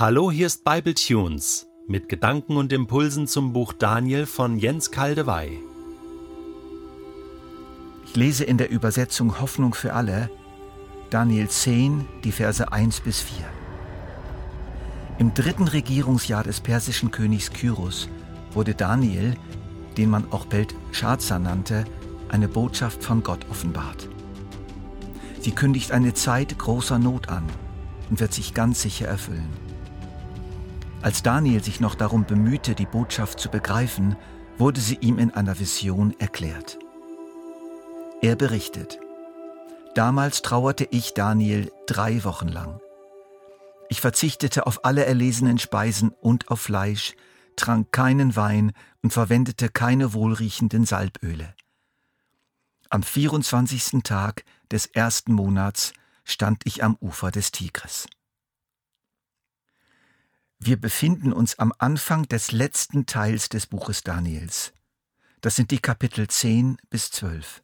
Hallo, hier ist Bible Tunes mit Gedanken und Impulsen zum Buch Daniel von Jens Kaldewey. Ich lese in der Übersetzung Hoffnung für alle Daniel 10, die Verse 1 bis 4. Im dritten Regierungsjahr des persischen Königs Kyros wurde Daniel, den man auch Belshazzar nannte, eine Botschaft von Gott offenbart. Sie kündigt eine Zeit großer Not an und wird sich ganz sicher erfüllen. Als Daniel sich noch darum bemühte, die Botschaft zu begreifen, wurde sie ihm in einer Vision erklärt. Er berichtet, Damals trauerte ich Daniel drei Wochen lang. Ich verzichtete auf alle erlesenen Speisen und auf Fleisch, trank keinen Wein und verwendete keine wohlriechenden Salböle. Am 24. Tag des ersten Monats stand ich am Ufer des Tigris. Wir befinden uns am Anfang des letzten Teils des Buches Daniels. Das sind die Kapitel 10 bis 12.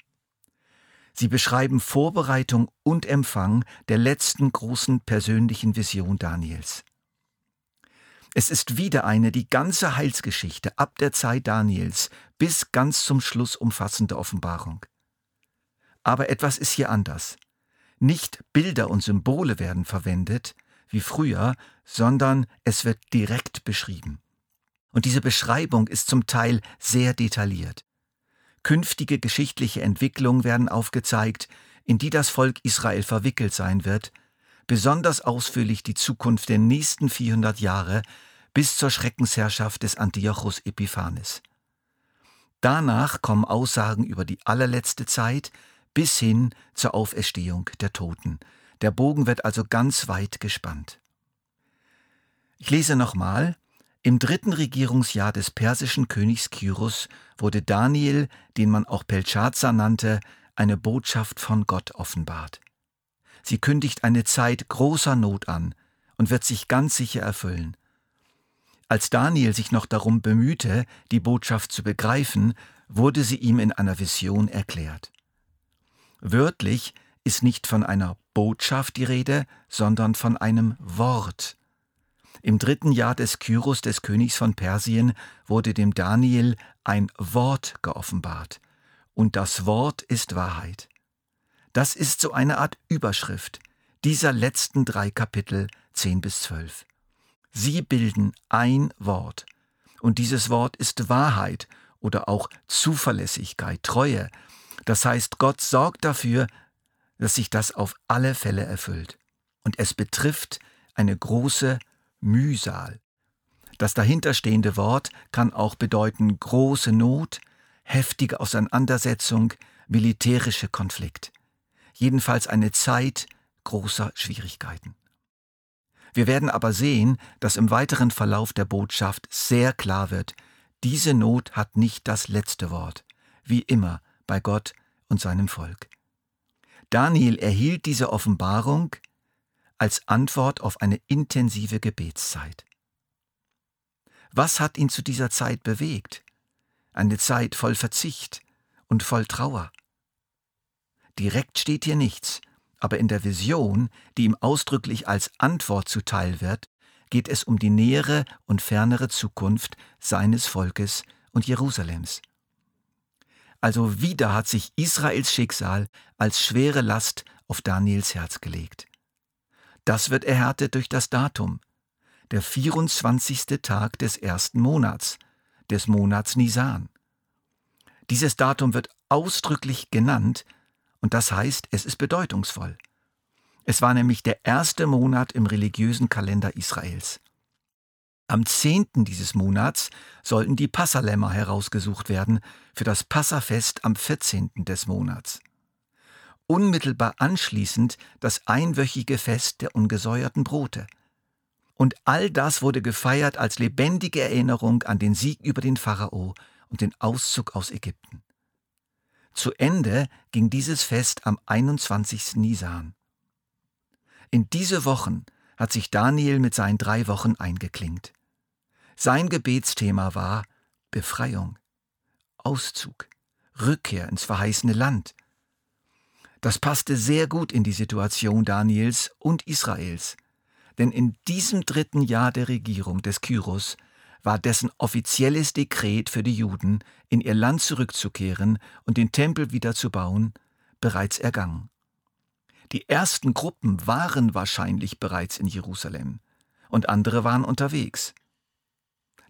Sie beschreiben Vorbereitung und Empfang der letzten großen persönlichen Vision Daniels. Es ist wieder eine die ganze Heilsgeschichte ab der Zeit Daniels bis ganz zum Schluss umfassende Offenbarung. Aber etwas ist hier anders. Nicht Bilder und Symbole werden verwendet, wie früher, sondern es wird direkt beschrieben. Und diese Beschreibung ist zum Teil sehr detailliert. Künftige geschichtliche Entwicklungen werden aufgezeigt, in die das Volk Israel verwickelt sein wird, besonders ausführlich die Zukunft der nächsten 400 Jahre bis zur Schreckensherrschaft des Antiochus Epiphanes. Danach kommen Aussagen über die allerletzte Zeit bis hin zur Auferstehung der Toten, der Bogen wird also ganz weit gespannt. Ich lese nochmal. Im dritten Regierungsjahr des persischen Königs Kyros wurde Daniel, den man auch Belshazzar nannte, eine Botschaft von Gott offenbart. Sie kündigt eine Zeit großer Not an und wird sich ganz sicher erfüllen. Als Daniel sich noch darum bemühte, die Botschaft zu begreifen, wurde sie ihm in einer Vision erklärt. Wörtlich ist nicht von einer Botschaft die Rede, sondern von einem Wort. Im dritten Jahr des Kyros des Königs von Persien wurde dem Daniel ein Wort geoffenbart. Und das Wort ist Wahrheit. Das ist so eine Art Überschrift dieser letzten drei Kapitel 10 bis 12. Sie bilden ein Wort. Und dieses Wort ist Wahrheit oder auch Zuverlässigkeit, Treue. Das heißt, Gott sorgt dafür, dass sich das auf alle Fälle erfüllt. Und es betrifft eine große Mühsal. Das dahinterstehende Wort kann auch bedeuten große Not, heftige Auseinandersetzung, militärische Konflikt. Jedenfalls eine Zeit großer Schwierigkeiten. Wir werden aber sehen, dass im weiteren Verlauf der Botschaft sehr klar wird, diese Not hat nicht das letzte Wort, wie immer bei Gott und seinem Volk. Daniel erhielt diese Offenbarung als Antwort auf eine intensive Gebetszeit. Was hat ihn zu dieser Zeit bewegt? Eine Zeit voll Verzicht und voll Trauer. Direkt steht hier nichts, aber in der Vision, die ihm ausdrücklich als Antwort zuteil wird, geht es um die nähere und fernere Zukunft seines Volkes und Jerusalems. Also wieder hat sich Israels Schicksal als schwere Last auf Daniels Herz gelegt. Das wird erhärtet durch das Datum, der 24. Tag des ersten Monats, des Monats Nisan. Dieses Datum wird ausdrücklich genannt und das heißt, es ist bedeutungsvoll. Es war nämlich der erste Monat im religiösen Kalender Israels. Am 10. dieses Monats sollten die Passalämmer herausgesucht werden für das Passafest am 14. des Monats. Unmittelbar anschließend das einwöchige Fest der ungesäuerten Brote. Und all das wurde gefeiert als lebendige Erinnerung an den Sieg über den Pharao und den Auszug aus Ägypten. Zu Ende ging dieses Fest am 21. Nisan. In diese Wochen hat sich Daniel mit seinen drei Wochen eingeklingt. Sein Gebetsthema war Befreiung, Auszug, Rückkehr ins verheißene Land. Das passte sehr gut in die Situation Daniels und Israels. Denn in diesem dritten Jahr der Regierung des Kyros war dessen offizielles Dekret für die Juden, in ihr Land zurückzukehren und den Tempel wieder zu bauen, bereits ergangen. Die ersten Gruppen waren wahrscheinlich bereits in Jerusalem und andere waren unterwegs.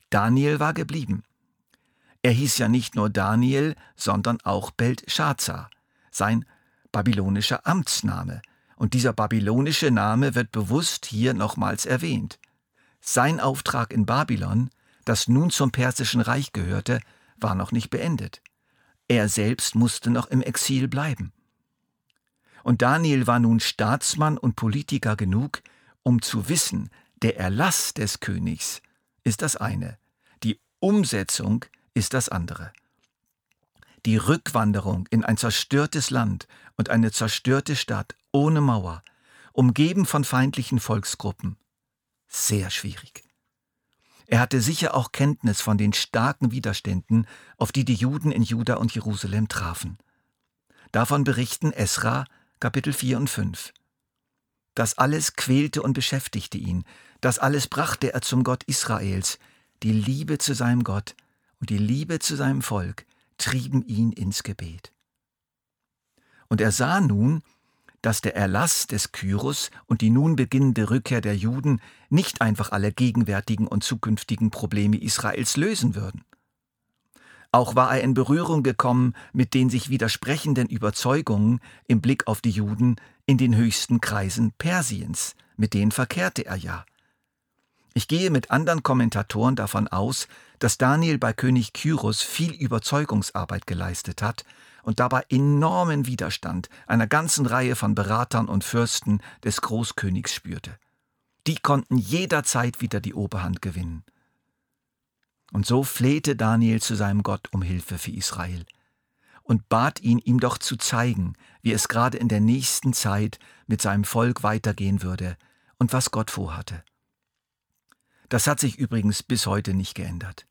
Daniel war geblieben. Er hieß ja nicht nur Daniel, sondern auch Beltschazar, sein babylonischer Amtsname. Und dieser babylonische Name wird bewusst hier nochmals erwähnt. Sein Auftrag in Babylon, das nun zum persischen Reich gehörte, war noch nicht beendet. Er selbst musste noch im Exil bleiben. Und Daniel war nun Staatsmann und Politiker genug, um zu wissen, der Erlass des Königs ist das eine, die Umsetzung ist das andere. Die Rückwanderung in ein zerstörtes Land und eine zerstörte Stadt ohne Mauer, umgeben von feindlichen Volksgruppen, sehr schwierig. Er hatte sicher auch Kenntnis von den starken Widerständen, auf die die Juden in Juda und Jerusalem trafen. Davon berichten Esra, Kapitel 4 und 5. Das alles quälte und beschäftigte ihn, das alles brachte er zum Gott Israels, die Liebe zu seinem Gott und die Liebe zu seinem Volk trieben ihn ins Gebet. Und er sah nun, dass der Erlass des Kyros und die nun beginnende Rückkehr der Juden nicht einfach alle gegenwärtigen und zukünftigen Probleme Israels lösen würden. Auch war er in Berührung gekommen mit den sich widersprechenden Überzeugungen im Blick auf die Juden in den höchsten Kreisen Persiens, mit denen verkehrte er ja. Ich gehe mit anderen Kommentatoren davon aus, dass Daniel bei König Kyros viel Überzeugungsarbeit geleistet hat und dabei enormen Widerstand einer ganzen Reihe von Beratern und Fürsten des Großkönigs spürte. Die konnten jederzeit wieder die Oberhand gewinnen. Und so flehte Daniel zu seinem Gott um Hilfe für Israel und bat ihn, ihm doch zu zeigen, wie es gerade in der nächsten Zeit mit seinem Volk weitergehen würde und was Gott vorhatte. Das hat sich übrigens bis heute nicht geändert.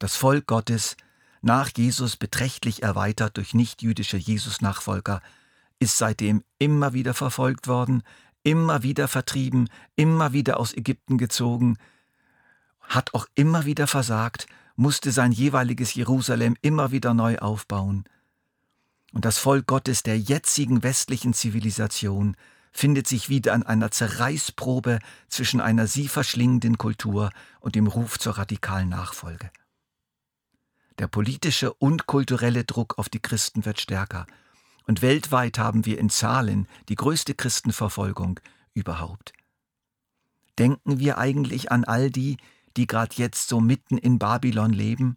Das Volk Gottes, nach Jesus beträchtlich erweitert durch nichtjüdische Jesus-Nachfolger, ist seitdem immer wieder verfolgt worden, immer wieder vertrieben, immer wieder aus Ägypten gezogen, hat auch immer wieder versagt, musste sein jeweiliges Jerusalem immer wieder neu aufbauen. Und das Volk Gottes der jetzigen westlichen Zivilisation findet sich wieder an einer Zerreißprobe zwischen einer sie verschlingenden Kultur und dem Ruf zur radikalen Nachfolge. Der politische und kulturelle Druck auf die Christen wird stärker, und weltweit haben wir in Zahlen die größte Christenverfolgung überhaupt. Denken wir eigentlich an all die, die gerade jetzt so mitten in Babylon leben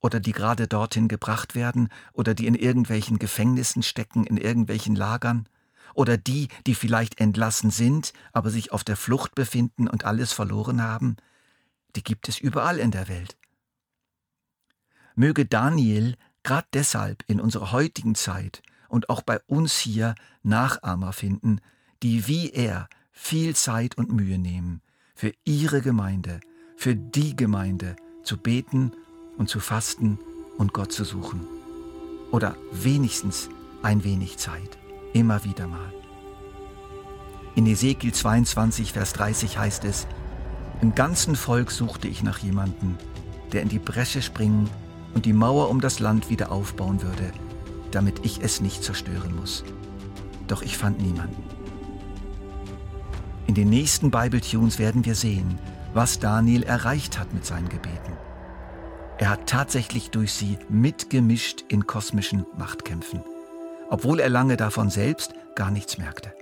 oder die gerade dorthin gebracht werden oder die in irgendwelchen Gefängnissen stecken, in irgendwelchen Lagern? oder die, die vielleicht entlassen sind, aber sich auf der Flucht befinden und alles verloren haben, die gibt es überall in der Welt. Möge Daniel gerade deshalb in unserer heutigen Zeit und auch bei uns hier Nachahmer finden, die wie er viel Zeit und Mühe nehmen, für ihre Gemeinde, für die Gemeinde zu beten und zu fasten und Gott zu suchen. Oder wenigstens ein wenig Zeit. Immer wieder mal. In Ezekiel 22, Vers 30 heißt es, Im ganzen Volk suchte ich nach jemandem, der in die Bresche springen und die Mauer um das Land wieder aufbauen würde, damit ich es nicht zerstören muss. Doch ich fand niemanden. In den nächsten Bible Tunes werden wir sehen, was Daniel erreicht hat mit seinen Gebeten. Er hat tatsächlich durch sie mitgemischt in kosmischen Machtkämpfen obwohl er lange davon selbst gar nichts merkte.